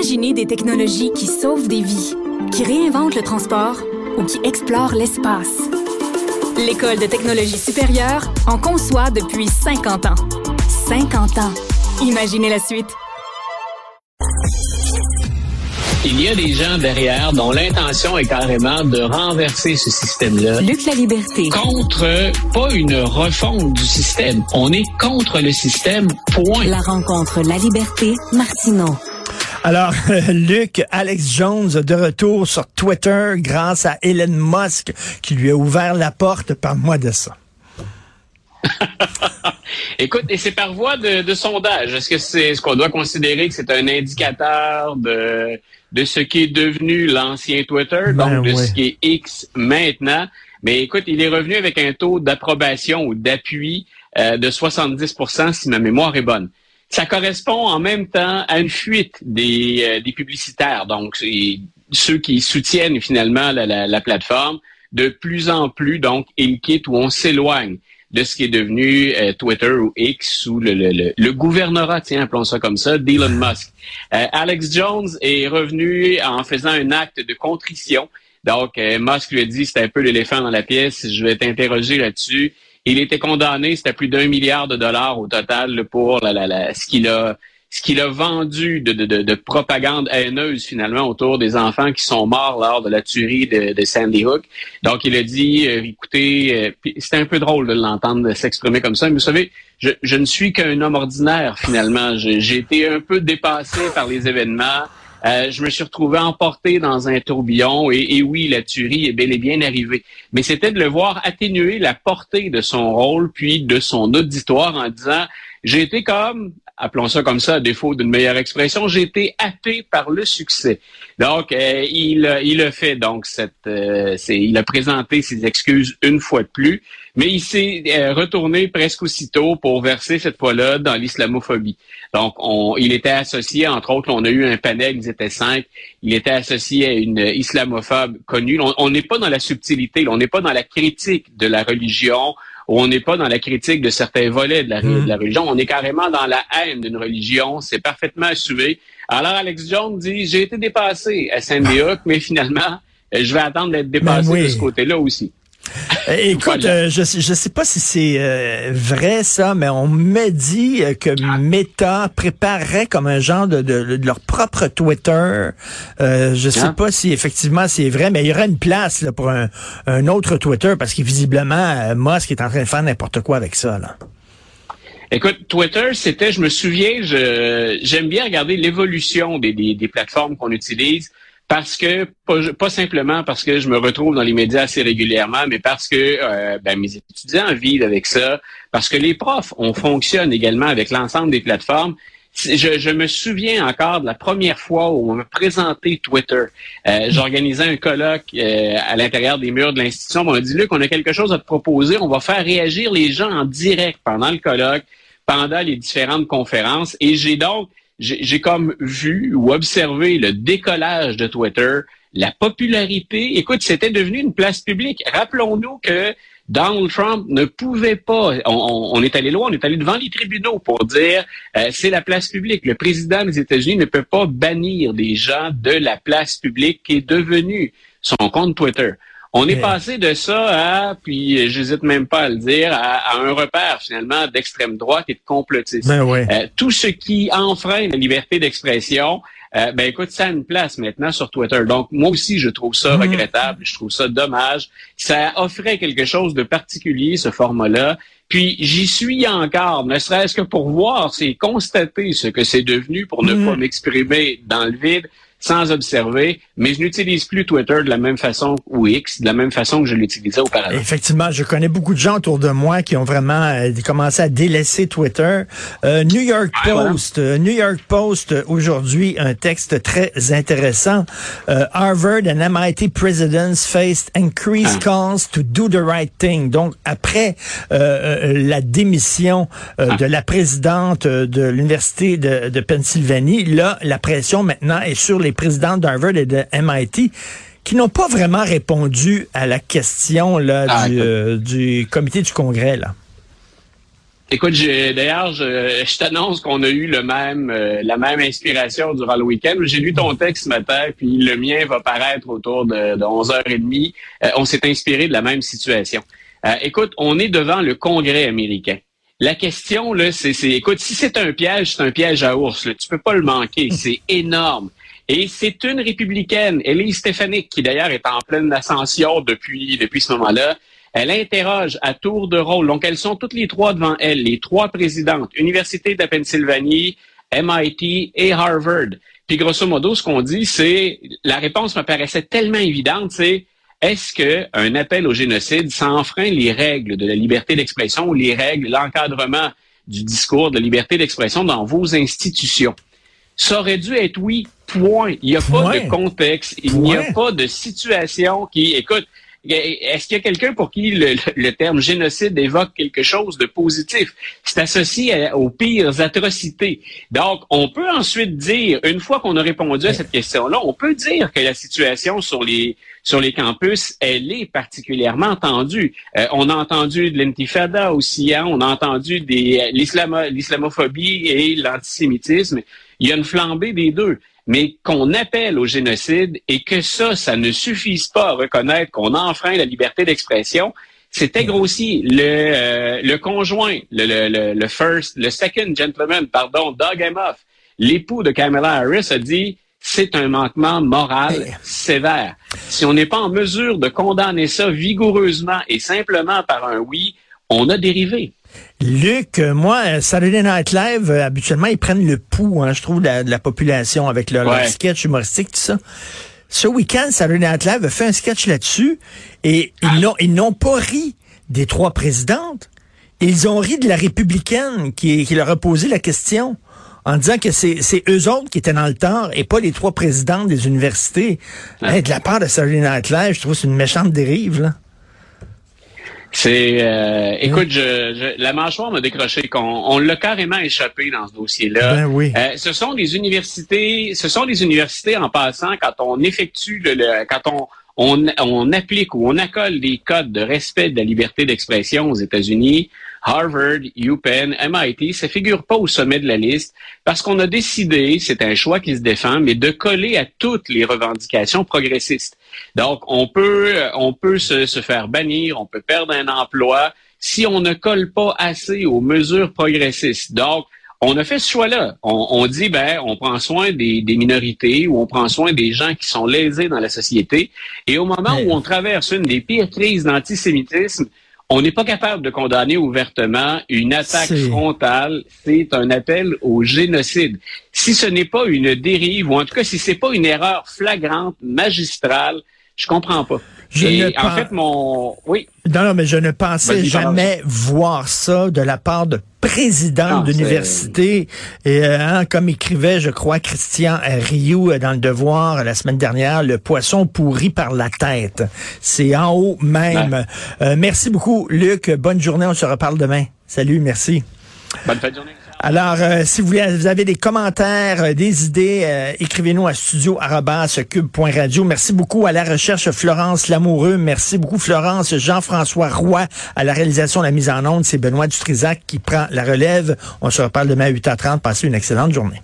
Imaginez des technologies qui sauvent des vies, qui réinventent le transport ou qui explorent l'espace. L'École de technologie supérieure en conçoit depuis 50 ans. 50 ans. Imaginez la suite. Il y a des gens derrière dont l'intention est carrément de renverser ce système-là. Luc la liberté. Contre, pas une refonte du système. On est contre le système, point. La rencontre La Liberté, Martineau. Alors, Luc, Alex Jones de retour sur Twitter grâce à Elon Musk qui lui a ouvert la porte. par moi de ça. Écoute, et c'est par voie de, sondage. Est-ce que c'est ce qu'on doit considérer que c'est un indicateur de, de ce qui est devenu l'ancien Twitter, Ben donc de ce qui est X maintenant? Mais écoute, il est revenu avec un taux d'approbation ou d'appui euh, de 70% si ma mémoire est bonne. Ça correspond en même temps à une fuite des, euh, des publicitaires, donc c'est ceux qui soutiennent finalement la, la- la plateforme, de plus en plus, donc, ils quittent ou on s'éloigne de ce qui est devenu euh, Twitter ou X ou le, le, le, le gouvernorat, tiens, appelons ça comme ça, d'Elon Musk. Euh, Alex Jones est revenu en faisant un acte de contrition. Donc, euh, Musk lui a dit, c'était un peu l'éléphant dans la pièce, je vais t'interroger là-dessus. Il était condamné, c'était plus d'un milliard de dollars au total pour la, la, la, ce qu'il a ce qu'il a vendu de, de, de, de propagande haineuse finalement autour des enfants qui sont morts lors de la tuerie de, Sandy Hook. Donc il a dit, euh, écoutez, euh, c'était un peu drôle de l'entendre s'exprimer comme ça, mais vous savez, je, je ne suis qu'un homme ordinaire finalement. J'ai été un peu dépassé par les événements. Euh, je me suis retrouvé emporté dans un tourbillon et, et oui, la tuerie est bel et bien arrivée. Mais c'était de le voir atténuer la portée de son rôle puis de son auditoire en disant j'ai été comme, appelons ça comme ça, à défaut d'une meilleure expression, j'ai été happé par le succès. Donc, euh, il, a- il a fait donc cette, euh, il a présenté ses excuses une fois de plus, mais il s'est euh, retourné presque aussitôt pour verser cette fois-là dans l'islamophobie. Donc, on, il était associé, entre autres, on a eu un panel, ils étaient cinq, il était associé à une islamophobe connue. On n'est pas dans la subtilité, on n'est pas dans la critique de la religion, on n'est pas dans la critique de certains volets de la, de la religion, on est carrément dans la haine d'une religion, c'est parfaitement assumé. Alors, Alex Jones dit, j'ai été dépassé à Sandy Hook, mais finalement, je vais attendre d'être dépassé Ben oui. de ce côté-là aussi. Euh, Écoute, Voilà. euh, je je sais pas si c'est euh, vrai ça, mais on me dit que Meta préparerait comme un genre de, de- de leur propre Twitter. Euh, je sais Ah. pas si effectivement c'est vrai, mais il y aurait une place là, pour un, un autre Twitter parce que visiblement Musk est en train de faire n'importe quoi avec ça. Là. Écoute, Twitter, c'était, je me souviens, j'aime bien regarder l'évolution des, des, des plateformes qu'on utilise parce que, pas, pas simplement parce que je me retrouve dans les médias assez régulièrement, mais parce que euh, ben, mes étudiants vivent avec ça, parce que les profs, on fonctionne également avec l'ensemble des plateformes. Je, je me souviens encore de la première fois où on m'a présenté Twitter. Euh, J'organisais un colloque euh, à l'intérieur des murs de l'institution. On m'a dit, Luc, on a quelque chose à te proposer. On va faire réagir les gens en direct pendant le colloque, pendant les différentes conférences. Et j'ai donc, j'ai comme vu ou observé le décollage de Twitter, la popularité. Écoute, c'était devenu une place publique. Rappelons-nous que Donald Trump ne pouvait pas, on, on- on est allé loin, on est allé devant les tribunaux pour dire euh, c'est la place publique. Le président des États-Unis ne peut pas bannir des gens de la place publique qui est devenue son compte Twitter. On est Mais- passé de ça à, puis j'hésite même pas à le dire, à, à un repère finalement d'extrême droite et de complotisme. Ben ouais. Euh, tout ce qui enfreint la liberté d'expression, euh, ben écoute, ça a une place maintenant sur Twitter. Donc moi aussi, je trouve ça Mhm. regrettable, je trouve ça dommage. Ça offrait quelque chose de particulier, ce format-là. Puis j'y suis encore, ne serait-ce que pour voir, c'est constater ce que c'est devenu pour ne Mhm. pas m'exprimer dans le vide sans observer, mais je n'utilise plus Twitter de la même façon ou X, de la même façon que je l'utilisais auparavant. Effectivement, je connais beaucoup de gens autour de moi qui ont vraiment euh, commencé à délaisser Twitter. Euh, New York voilà. Post, euh, New York Post euh, aujourd'hui un texte très intéressant. Euh, Harvard and MIT presidents faced increased Ah. calls to do the right thing. Donc après la démission euh, Ah. de la présidente de l'université de, de Pennsylvanie, là la pression maintenant est sur les présidents d'Harvard et de MIT qui n'ont pas vraiment répondu à la question là, Ah, du, euh, du comité du Congrès. Là. Écoute, d'ailleurs, je, je t'annonce qu'on a eu le même, euh, la même inspiration durant le week-end. J'ai lu ton texte ce matin, puis le mien va paraître autour de, de 11h30. Euh, on s'est inspiré de la même situation. Écoute, on est devant le Congrès américain. La question, là, c'est, écoute, si c'est un piège, c'est un piège à ours. Là. Tu peux pas le manquer. C'est énorme. Et c'est une républicaine, Elise Stefanik, qui d'ailleurs est en pleine ascension depuis, depuis ce moment-là. Elle interroge à tour de rôle. Donc, elles sont toutes les trois devant elle, les trois présidentes, Université de la Pennsylvanie, MIT et Harvard. Puis, grosso modo, ce qu'on dit, c'est, la réponse me paraissait tellement évidente, c'est, est-ce qu'un appel au génocide s'enfreint les règles de la liberté d'expression ou les règles, l'encadrement du discours de liberté d'expression dans vos institutions? Ça aurait dû être oui, point. Il n'y a pas de contexte, il n'y a pas de situation qui, écoute, est-ce qu'il y a quelqu'un pour qui le, terme génocide évoque quelque chose de positif? C'est associé aux pires atrocités. Donc, on peut ensuite dire, une fois qu'on a répondu à cette question-là, on peut dire que la situation sur les sur les campus, elle est particulièrement tendue. Euh, on a entendu de l'intifada aussi, hein? on a entendu des l'islamophobie et l'antisémitisme. Il y a une flambée des deux mais qu'on appelle au génocide et que ça, ça ne suffise pas à reconnaître qu'on enfreint la liberté d'expression, c'était grossier. Le, euh, le conjoint, le, le, le, first, le second gentleman, pardon, Doug Emhoff, l'époux de Kamala Harris, a dit c'est un manquement moral sévère. Si on n'est pas en mesure de condamner ça vigoureusement et simplement par un oui, on a dérivé. Luc, euh, moi, euh, Saturday Night Live, euh, habituellement, ils prennent le pouls, hein, je trouve, de la, population avec leur, sketch humoristique, tout ça. Ce week-end, Saturday Night Live a fait un sketch là-dessus et ils n'ont pas ri des trois présidentes. Ils ont ri de la républicaine qui, leur a posé la question en disant que c'est eux autres qui étaient dans le tort et pas les trois présidentes des universités. de la part de Saturday Night Live, je trouve que c'est une méchante dérive. Là. C'est, euh, écoute, je, la mâchoire m'a décroché. qu'on on l'a carrément échappé dans ce dossier-là. Ben oui. Euh, ce sont des universités, ce sont des universités en passant quand on effectue le, quand on on, on applique ou on accole des codes de respect de la liberté d'expression aux États-Unis. Harvard, UPenn, MIT, ça figure pas au sommet de la liste parce qu'on a décidé, c'est un choix qui se défend, mais de coller à toutes les revendications progressistes. Donc, on peut, on peut se, se faire bannir, on peut perdre un emploi si on ne colle pas assez aux mesures progressistes. Donc, on a fait ce choix-là. On, dit, ben, on prend soin des, des, minorités ou on prend soin des gens qui sont lésés dans la société. Et au moment où on traverse une des pires crises d'antisémitisme, on n'est pas capable de condamner ouvertement une attaque frontale. C'est un appel au génocide. Si ce n'est pas une dérive, ou en tout cas si c'est pas une erreur flagrante, magistrale, je comprends pas. Je en fait, mon... Oui. Non, non, mais je ne pensais jamais voir ça de la part de président d'université. Et euh, hein, comme écrivait, je crois, Christian Rioux euh, dans le Devoir la semaine dernière, le poisson pourri par la tête. C'est en haut même. Euh, merci beaucoup, Luc. Bonne journée. On se reparle demain. Salut, merci. Bonne fin de journée. Alors, euh, si vous, avez des commentaires, euh, des idées, euh, écrivez-nous à studio.cube.radio. Merci beaucoup à la recherche Florence Lamoureux. Merci beaucoup Florence. Jean-François Roy à la réalisation, la mise en onde. C'est Benoît Dutrisac qui prend la relève. On se reparle demain à 8h30. Passez une excellente journée.